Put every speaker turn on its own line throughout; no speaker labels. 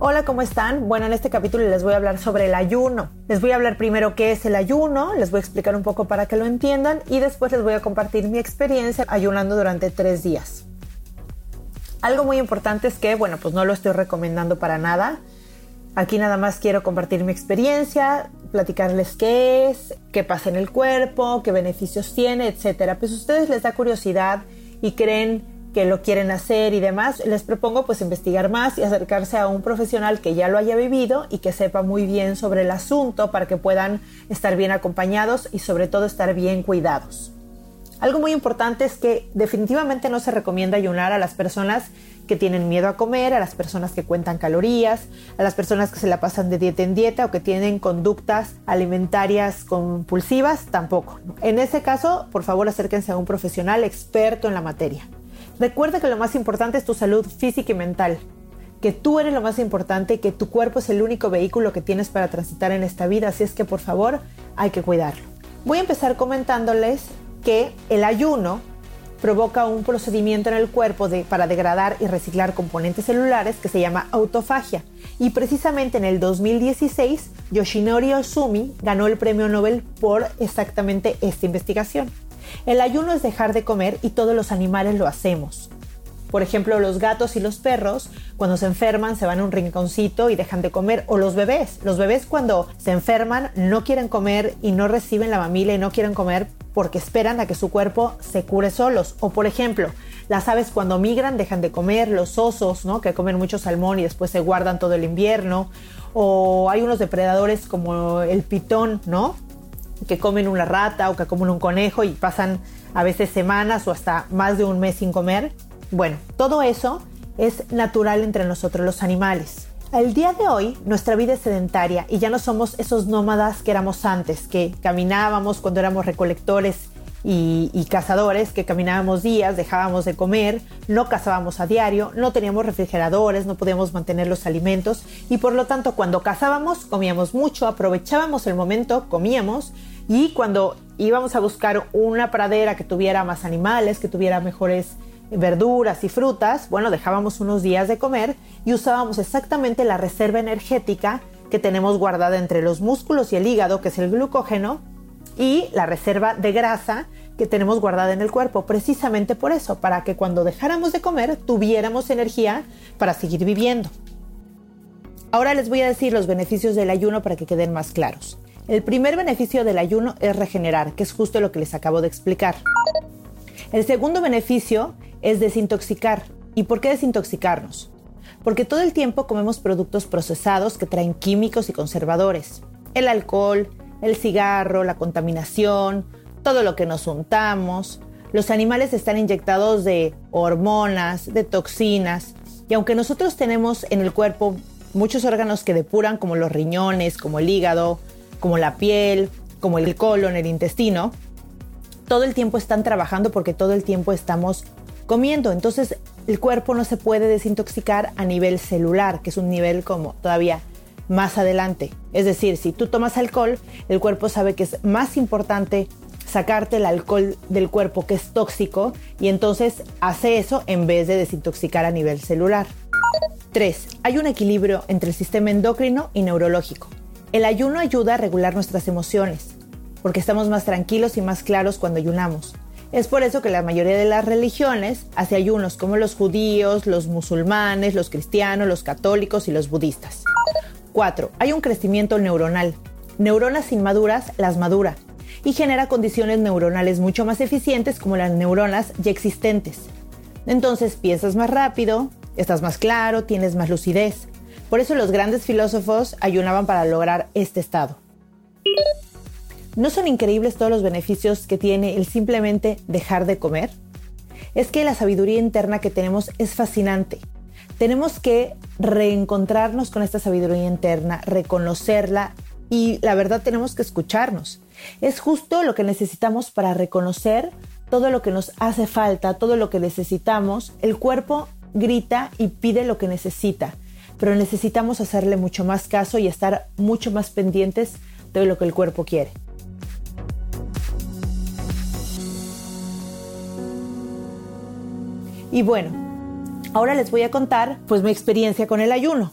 Hola, ¿cómo están? Bueno, en este capítulo les voy a hablar sobre el ayuno. Les voy a hablar primero qué es el ayuno, les voy a explicar un poco para que lo entiendan y después les voy a compartir mi experiencia ayunando durante tres días. Algo muy importante es que, bueno, pues no lo estoy recomendando para nada. Aquí nada más quiero compartir mi experiencia, platicarles qué es, qué pasa en el cuerpo, qué beneficios tiene, etcétera. Pues a ustedes les da curiosidad y creen que lo quieren hacer y demás, les propongo pues investigar más y acercarse a un profesional que ya lo haya vivido y que sepa muy bien sobre el asunto para que puedan estar bien acompañados y sobre todo estar bien cuidados. Algo muy importante es que definitivamente no se recomienda ayunar a las personas que tienen miedo a comer, a las personas que cuentan calorías, a las personas que se la pasan de dieta en dieta o que tienen conductas alimentarias compulsivas, tampoco. En ese caso, por favor acérquense a un profesional experto en la materia. Recuerda que lo más importante es tu salud física y mental, que tú eres lo más importante y que tu cuerpo es el único vehículo que tienes para transitar en esta vida, así es que por favor hay que cuidarlo. Voy a empezar comentándoles que el ayuno provoca un procedimiento en el cuerpo para degradar y reciclar componentes celulares que se llama autofagia. Y precisamente en el 2016, Yoshinori Osumi ganó el premio Nobel por exactamente esta investigación. El ayuno es dejar de comer y todos los animales lo hacemos. Por ejemplo, los gatos y los perros, cuando se enferman, se van a un rinconcito y dejan de comer. O los bebés. Los bebés cuando se enferman no quieren comer y no reciben la mamila y no quieren comer porque esperan a que su cuerpo se cure solos. O por ejemplo, las aves cuando migran dejan de comer, los osos, ¿no? Que comen mucho salmón y después se guardan todo el invierno. O hay unos depredadores como el pitón, ¿no? Que comen una rata o que comen un conejo y pasan a veces semanas o hasta más de un mes sin comer. Bueno, todo eso es natural entre nosotros los animales. Al día de hoy, nuestra vida es sedentaria y ya no somos esos nómadas que éramos antes, que caminábamos cuando éramos recolectores y, cazadores, que caminábamos días, dejábamos de comer, no cazábamos a diario, no teníamos refrigeradores, no podíamos mantener los alimentos y por lo tanto cuando cazábamos comíamos mucho, aprovechábamos el momento, comíamos y cuando íbamos a buscar una pradera que tuviera más animales, que tuviera mejores verduras y frutas, bueno, dejábamos unos días de comer y usábamos exactamente la reserva energética que tenemos guardada entre los músculos y el hígado, que es el glucógeno, y la reserva de grasa que tenemos guardada en el cuerpo, precisamente por eso, para que cuando dejáramos de comer tuviéramos energía para seguir viviendo. Ahora les voy a decir los beneficios del ayuno para que queden más claros. El primer beneficio del ayuno es regenerar, que es justo lo que les acabo de explicar. El segundo beneficio es desintoxicar. ¿Y por qué desintoxicarnos? Porque todo el tiempo comemos productos procesados que traen químicos y conservadores. El alcohol, el cigarro, la contaminación, todo lo que nos untamos. Los animales están inyectados de hormonas, de toxinas, y aunque nosotros tenemos en el cuerpo muchos órganos que depuran como los riñones, como el hígado, como la piel, como el colon, el intestino, todo el tiempo están trabajando porque todo el tiempo estamos comiendo. Entonces el cuerpo no se puede desintoxicar a nivel celular, que es un nivel como todavía más adelante. Es decir, si tú tomas alcohol, el cuerpo sabe que es más importante sacarte el alcohol del cuerpo que es tóxico y entonces hace eso en vez de desintoxicar a nivel celular. 3. Hay un equilibrio entre el sistema endocrino y neurológico. El ayuno ayuda a regular nuestras emociones, porque estamos más tranquilos y más claros cuando ayunamos. Es por eso que la mayoría de las religiones hace ayunos, como los judíos, los musulmanes, los cristianos, los católicos y los budistas. 4. Hay un crecimiento neuronal. Neuronas inmaduras las madura y genera condiciones neuronales mucho más eficientes como las neuronas ya existentes. Entonces piensas más rápido, estás más claro, tienes más lucidez. Por eso los grandes filósofos ayunaban para lograr este estado. ¿No son increíbles todos los beneficios que tiene el simplemente dejar de comer? Es que la sabiduría interna que tenemos es fascinante. Tenemos que reencontrarnos con esta sabiduría interna, reconocerla y la verdad tenemos que escucharnos. Es justo lo que necesitamos para reconocer todo lo que nos hace falta, todo lo que necesitamos. El cuerpo grita y pide lo que necesita, pero necesitamos hacerle mucho más caso y estar mucho más pendientes de lo que el cuerpo quiere. Y bueno, ahora les voy a contar pues mi experiencia con el ayuno.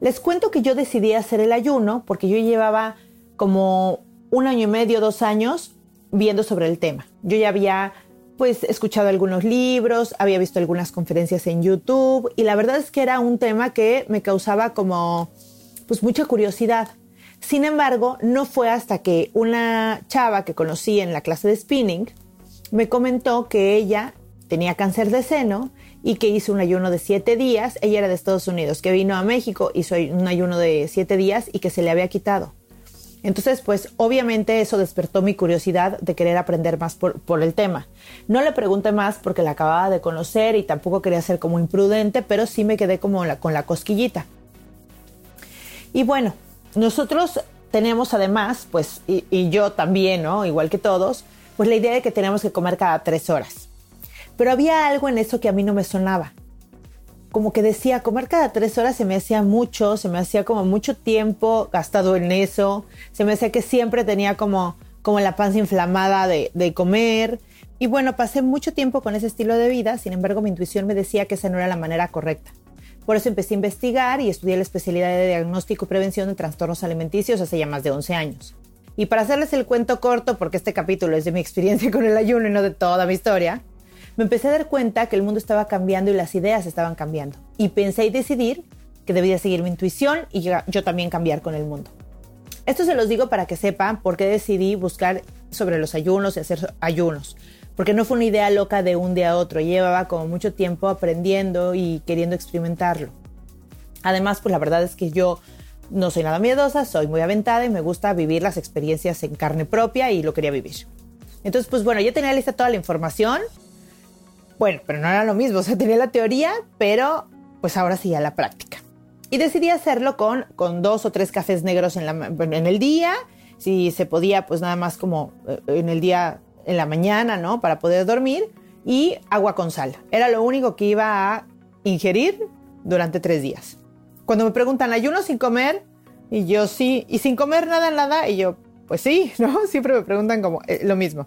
Les cuento que yo decidí hacer el ayuno porque yo llevaba como un año y medio, dos años viendo sobre el tema. Yo ya había pues escuchado algunos libros, había visto algunas conferencias en YouTube y la verdad es que era un tema que me causaba como pues mucha curiosidad. Sin embargo, no fue hasta que una chava que conocí en la clase de spinning me comentó que ella tenía cáncer de seno y que hizo un ayuno de siete días. Ella era de Estados Unidos, que vino a México, hizo un ayuno de siete días y que se le había quitado. Entonces, pues obviamente eso despertó mi curiosidad de querer aprender más por, el tema. No le pregunté más porque la acababa de conocer y tampoco quería ser como imprudente, pero sí me quedé como con la cosquillita. Y bueno, nosotros tenemos además, pues, y, y yo también, ¿no? Igual que todos, pues la idea de que tenemos que comer cada tres horas. Pero había algo en eso que a mí no me sonaba como que decía, comer cada tres horas se me hacía mucho, se me hacía como mucho tiempo gastado en eso, se me hacía que siempre tenía como, como la panza inflamada de, de comer. Y bueno, pasé mucho tiempo con ese estilo de vida, sin embargo mi intuición me decía que esa no era la manera correcta. Por eso empecé a investigar y estudié la especialidad de diagnóstico y prevención de trastornos alimenticios hace ya más de 11 años. Y para hacerles el cuento corto, porque este capítulo es de mi experiencia con el ayuno y no de toda mi historia, me empecé a dar cuenta que el mundo estaba cambiando y las ideas estaban cambiando. Y pensé y decidir que debía seguir mi intuición y yo, también cambiar con el mundo. Esto se los digo para que sepan por qué decidí buscar sobre los ayunos y hacer ayunos. Porque no fue una idea loca de un día a otro. Llevaba como mucho tiempo aprendiendo y queriendo experimentarlo. Además, pues la verdad es que yo no soy nada miedosa, soy muy aventada y me gusta vivir las experiencias en carne propia y lo quería vivir. Entonces, pues bueno, ya tenía lista toda la información bueno, pero no era lo mismo, o sea, tenía la teoría, pero pues ahora sí a la práctica. Y decidí hacerlo con, con dos o tres cafés negros en, la, en el día, si se podía, pues nada más como eh, en el día, en la mañana, ¿no? Para poder dormir, y agua con sal. Era lo único que iba a ingerir durante tres días. Cuando me preguntan, ¿ayuno sin comer? Y yo sí, y sin comer nada, nada, y yo, pues sí, ¿no? Siempre me preguntan como eh, lo mismo.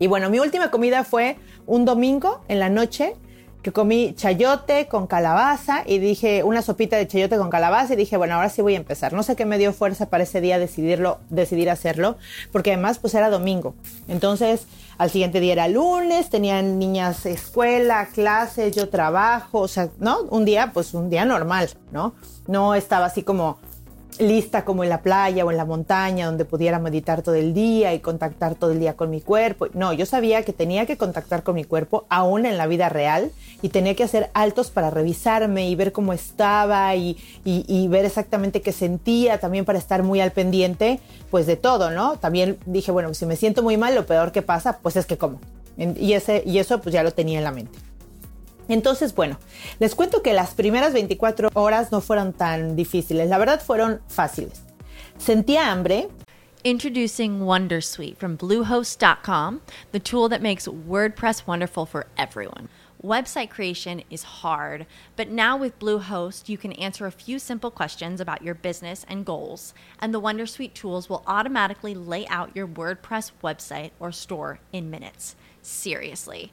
Y bueno, mi última comida fue un domingo en la noche que comí chayote con calabaza y dije una sopita de chayote con calabaza y dije, bueno, ahora sí voy a empezar. No sé qué me dio fuerza para ese día decidirlo, decidir hacerlo, porque además pues era domingo. Entonces, al siguiente día era lunes, tenían niñas escuela, clases, yo trabajo, o sea, ¿no? Un día, pues un día normal, ¿no? No estaba así como lista como en la playa o en la montaña donde pudiera meditar todo el día y contactar todo el día con mi cuerpo. No, yo sabía que tenía que contactar con mi cuerpo aún en la vida real y tenía que hacer altos para revisarme y ver cómo estaba y, ver exactamente qué sentía, también para estar muy al pendiente pues de todo, ¿no? También dije, bueno, si me siento muy mal, lo peor que pasa pues es que como. Y, ese, y eso pues ya lo tenía en la mente. Entonces, bueno, les cuento que las primeras 24 horas no fueron tan difíciles, la verdad fueron fáciles. Sentía hambre.
Introducing Wondersuite from Bluehost.com, the tool that makes WordPress wonderful for everyone. Website creation is hard, but now with Bluehost, you can answer a few simple questions about your business and goals, and the Wondersuite tools will automatically lay out your WordPress website or store in minutes. Seriously.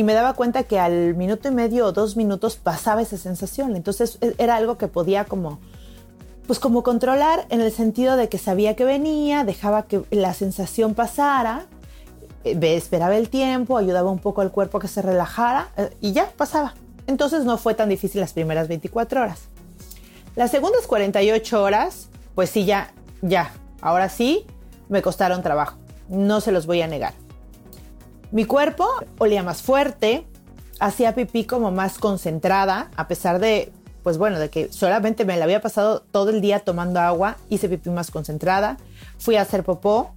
y me daba cuenta que al minuto y medio o dos minutos pasaba esa sensación. Entonces era algo que podía como pues como controlar en el sentido de que sabía que venía, dejaba que la sensación pasara, eh, esperaba el tiempo, ayudaba un poco al cuerpo que se relajara eh, y ya pasaba. Entonces no fue tan difícil las primeras 24 horas. Las segundas 48 horas, pues sí, ya, ya, ahora sí, me costaron trabajo. No se los voy a negar. Mi cuerpo olía más fuerte, hacía pipí como más concentrada, a pesar de pues bueno, de que solamente me la había pasado todo el día tomando agua, hice pipí más concentrada, fui a hacer popó,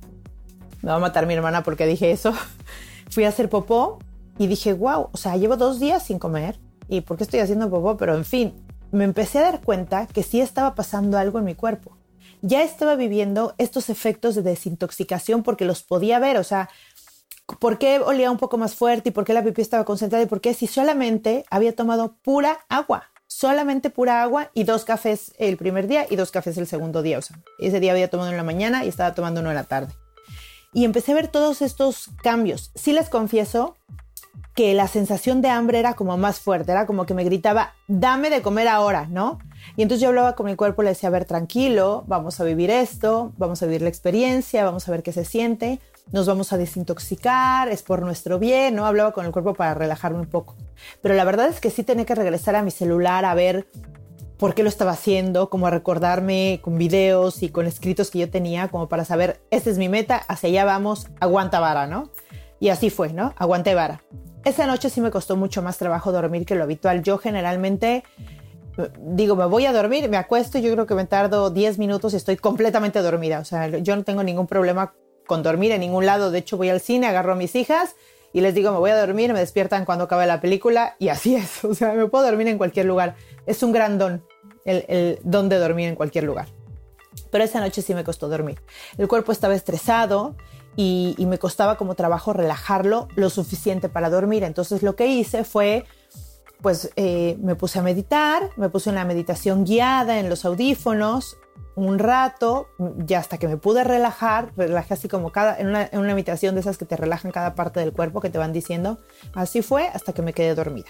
me va a matar mi hermana porque dije eso, fui a hacer popó y dije, wow, o sea, llevo dos días sin comer y ¿por qué estoy haciendo popó? Pero en fin, me empecé a dar cuenta que sí estaba pasando algo en mi cuerpo. Ya estaba viviendo estos efectos de desintoxicación porque los podía ver, o sea, ¿por qué olía un poco más fuerte y por qué la pipí estaba concentrada y por qué si solamente había tomado pura agua? solamente pura agua y dos cafés el primer día y dos cafés el segundo día. O ese día había tomado en la mañana y estaba tomando uno en la tarde. Y empecé a ver todos estos cambios. Sí les confieso que la sensación de hambre era como más fuerte, era como que me gritaba, dame de comer ahora, ¿no? Y entonces yo hablaba con mi cuerpo, le decía, a ver, tranquilo, vamos a vivir esto, vamos a vivir la experiencia, vamos a ver qué se siente, nos vamos a desintoxicar, es por nuestro bien, ¿no? Hablaba con el cuerpo para relajarme un poco. Pero la verdad es que sí tenía que regresar a mi celular a ver por qué lo estaba haciendo, como a recordarme con videos y con escritos que yo tenía, como para saber, esta es mi meta, hacia allá vamos, aguanta vara, ¿no? Y así fue, ¿no? Aguanté vara. Esa noche sí me costó mucho más trabajo dormir que lo habitual. Yo generalmente digo, me voy a dormir, me acuesto, yo creo que me tardo 10 minutos y estoy completamente dormida. O sea, yo no tengo ningún problema con dormir en ningún lado. De hecho, voy al cine, agarro a mis hijas y les digo, me voy a dormir, me despiertan cuando acabe la película y así es. O sea, me puedo dormir en cualquier lugar. Es un gran don, el, don de dormir en cualquier lugar. Pero esa noche sí me costó dormir. El cuerpo estaba estresado y, me costaba como trabajo relajarlo lo suficiente para dormir. Entonces lo que hice fue, pues eh, me puse a meditar, me puse una meditación guiada en los audífonos, un rato, ya hasta que me pude relajar, relajé así como cada, en una, en una meditación de esas que te relajan cada parte del cuerpo, que te van diciendo. Así fue hasta que me quedé dormida.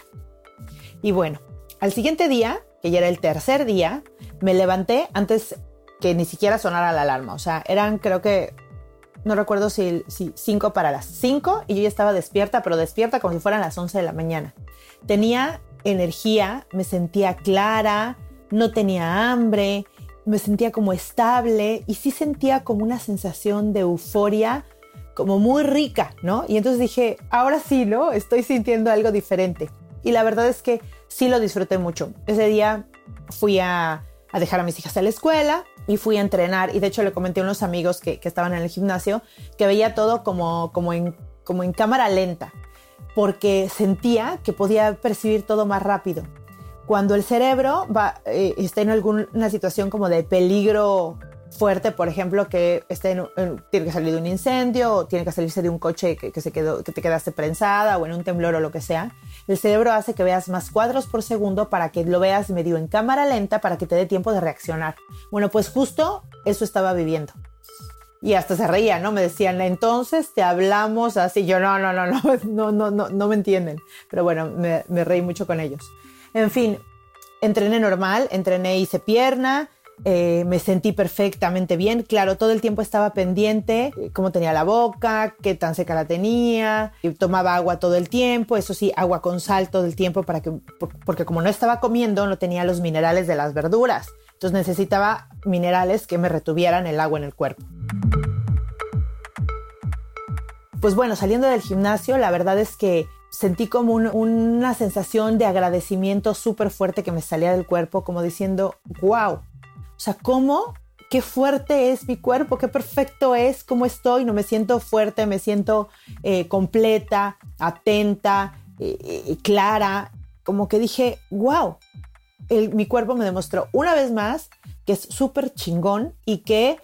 Y bueno, al siguiente día, que ya era el tercer día, me levanté antes que ni siquiera sonara la alarma. O sea, eran creo que, no recuerdo si, si cinco para las cinco y yo ya estaba despierta, pero despierta como si fueran las once de la mañana. Tenía energía, me sentía clara, no tenía hambre, me sentía como estable y sí sentía como una sensación de euforia como muy rica, ¿no? Y entonces dije, ahora sí, ¿no? Estoy sintiendo algo diferente. Y la verdad es que sí lo disfruté mucho. Ese día fui a, dejar a mis hijas a la escuela y fui a entrenar. Y de hecho le comenté a unos amigos que, que estaban en el gimnasio que veía todo como, como, en, como en cámara lenta, porque sentía que podía percibir todo más rápido cuando el cerebro va, eh, está en alguna situación como de peligro fuerte, por ejemplo, que esté tiene que salir de un incendio o tiene que salirse de un coche que, se quedó, que te quedaste prensada o en un temblor o lo que sea, el cerebro hace que veas más cuadros por segundo para que lo veas medio en cámara lenta para que te dé tiempo de reaccionar. Bueno, pues justo eso estaba viviendo. Y hasta se reía, ¿no? Me decían, entonces te hablamos así. Yo, no, no, no, no, no, no, no, no me entienden. Pero bueno, me reí mucho con ellos. En fin, entrené normal, entrené, hice pierna, eh, me sentí perfectamente bien. Claro, todo el tiempo estaba pendiente, eh, cómo tenía la boca, qué tan seca la tenía, tomaba agua todo el tiempo, eso sí, agua con sal todo el tiempo para que, porque como no estaba comiendo, no tenía los minerales de las verduras. Entonces necesitaba minerales que me retuvieran el agua en el cuerpo. Pues bueno, saliendo del gimnasio, la verdad es que sentí como una sensación de agradecimiento súper fuerte que me salía del cuerpo, como diciendo, wow, o sea, ¿cómo? Qué fuerte es mi cuerpo, qué perfecto es, cómo estoy, no me siento fuerte, me siento eh, completa, atenta, eh, eh, clara, como que dije, wow, mi cuerpo me demostró una vez más que es súper chingón y que,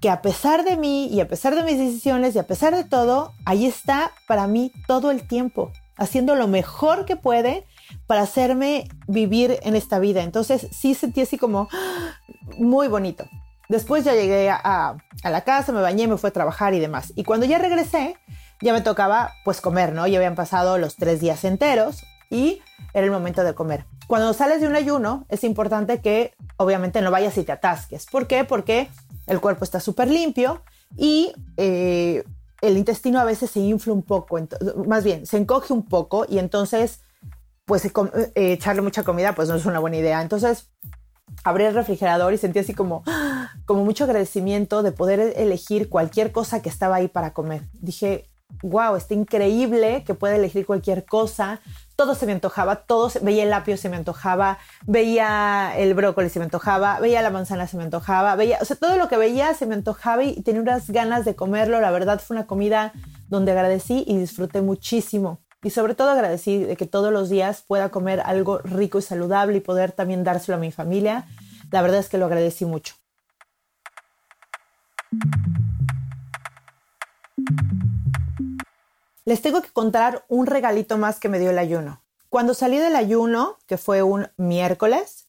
que a pesar de mí y a pesar de mis decisiones y a pesar de todo, ahí está para mí todo el tiempo, haciendo lo mejor que puede para hacerme vivir en esta vida. Entonces sí sentí así como muy bonito. Después ya llegué a, la casa, me bañé, me fui a trabajar y demás. Y cuando ya regresé, ya me tocaba pues comer, ¿no? Ya habían pasado los tres días enteros y era el momento de comer. Cuando sales de un ayuno es importante que obviamente no vayas y te atasques. ¿Por qué? Porque el cuerpo está súper limpio y eh, el intestino a veces se infla un poco, más bien se encoge un poco y entonces pues eh, echarle mucha comida pues no es una buena idea. Entonces abrí el refrigerador y sentí así como, como mucho agradecimiento de poder elegir cualquier cosa que estaba ahí para comer. Dije, wow, está increíble que pueda elegir cualquier cosa. Todo se me antojaba, todo veía el apio, se me antojaba, veía el brócoli, se me antojaba, veía la manzana, se me antojaba, veía, o sea, todo lo que veía se me antojaba y tenía unas ganas de comerlo. La verdad fue una comida donde agradecí y disfruté muchísimo. Y sobre todo agradecí de que todos los días pueda comer algo rico y saludable y poder también dárselo a mi familia. La verdad es que lo agradecí mucho. Les tengo que contar un regalito más que me dio el ayuno. Cuando salí del ayuno, que fue un miércoles,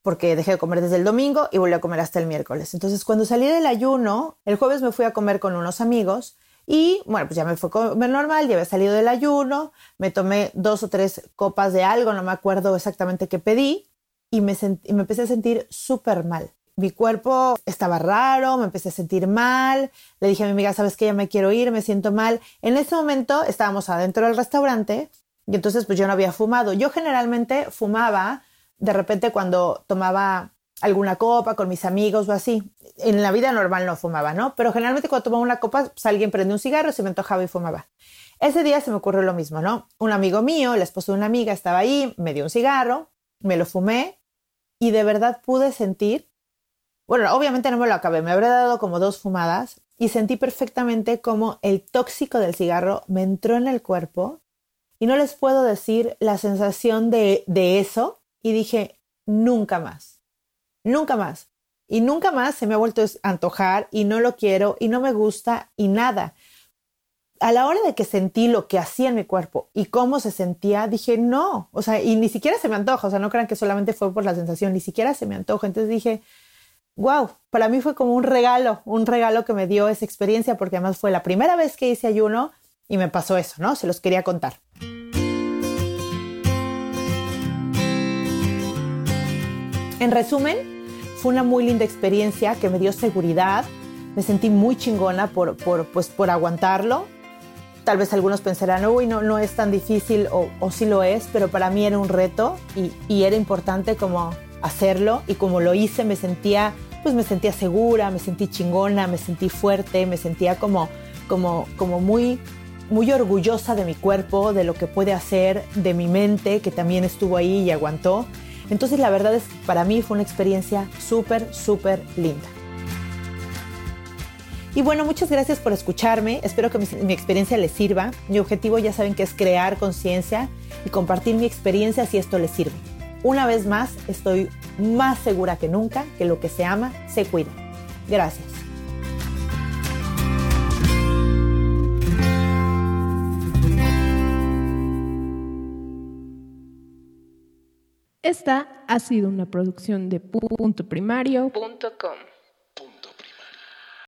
porque dejé de comer desde el domingo y volví a comer hasta el miércoles. Entonces, cuando salí del ayuno, el jueves me fui a comer con unos amigos y bueno, pues ya me fue comer normal, ya había salido del ayuno, me tomé dos o tres copas de algo, no me acuerdo exactamente qué pedí, y me, me empecé a sentir súper mal. Mi cuerpo estaba raro, me empecé a sentir mal, le dije a mi amiga, sabes que ya me quiero ir, me siento mal. En ese momento estábamos adentro del restaurante y entonces pues yo no había fumado. Yo generalmente fumaba de repente cuando tomaba alguna copa con mis amigos o así. En la vida normal no fumaba, ¿no? Pero generalmente cuando tomaba una copa, pues alguien prendía un cigarro, se me antojaba y fumaba. Ese día se me ocurrió lo mismo, ¿no? Un amigo mío, el esposo de una amiga, estaba ahí, me dio un cigarro, me lo fumé y de verdad pude sentir, bueno, obviamente no me lo acabé, me habré dado como dos fumadas y sentí perfectamente como el tóxico del cigarro me entró en el cuerpo y no les puedo decir la sensación de, de eso y dije, nunca más nunca más. Y nunca más se me ha vuelto a antojar y no lo quiero y no me gusta y nada. A la hora de que sentí lo que hacía en mi cuerpo y cómo se sentía, dije, no, o sea, y ni siquiera se me antoja, o sea, no crean que solamente fue por la sensación, ni siquiera se me antoja. Entonces dije, wow, para mí fue como un regalo, un regalo que me dio esa experiencia, porque además fue la primera vez que hice ayuno y me pasó eso, ¿no? Se los quería contar. En resumen, fue una muy linda experiencia que me dio seguridad. Me sentí muy chingona por, por, pues, por aguantarlo. Tal vez algunos pensarán, uy, no, no es tan difícil o, o sí lo es, pero para mí era un reto y, y era importante como hacerlo y como lo hice me sentía, pues me sentía segura, me sentí chingona, me sentí fuerte, me sentía como, como, como muy, muy orgullosa de mi cuerpo, de lo que puede hacer, de mi mente que también estuvo ahí y aguantó. Entonces la verdad es que para mí fue una experiencia súper, súper linda. Y bueno, muchas gracias por escucharme. Espero que mi, experiencia les sirva. Mi objetivo ya saben que es crear conciencia y compartir mi experiencia si esto les sirve. Una vez más, estoy más segura que nunca que lo que se ama se cuida. Gracias.
Esta ha sido una producción de puntoprimario.com.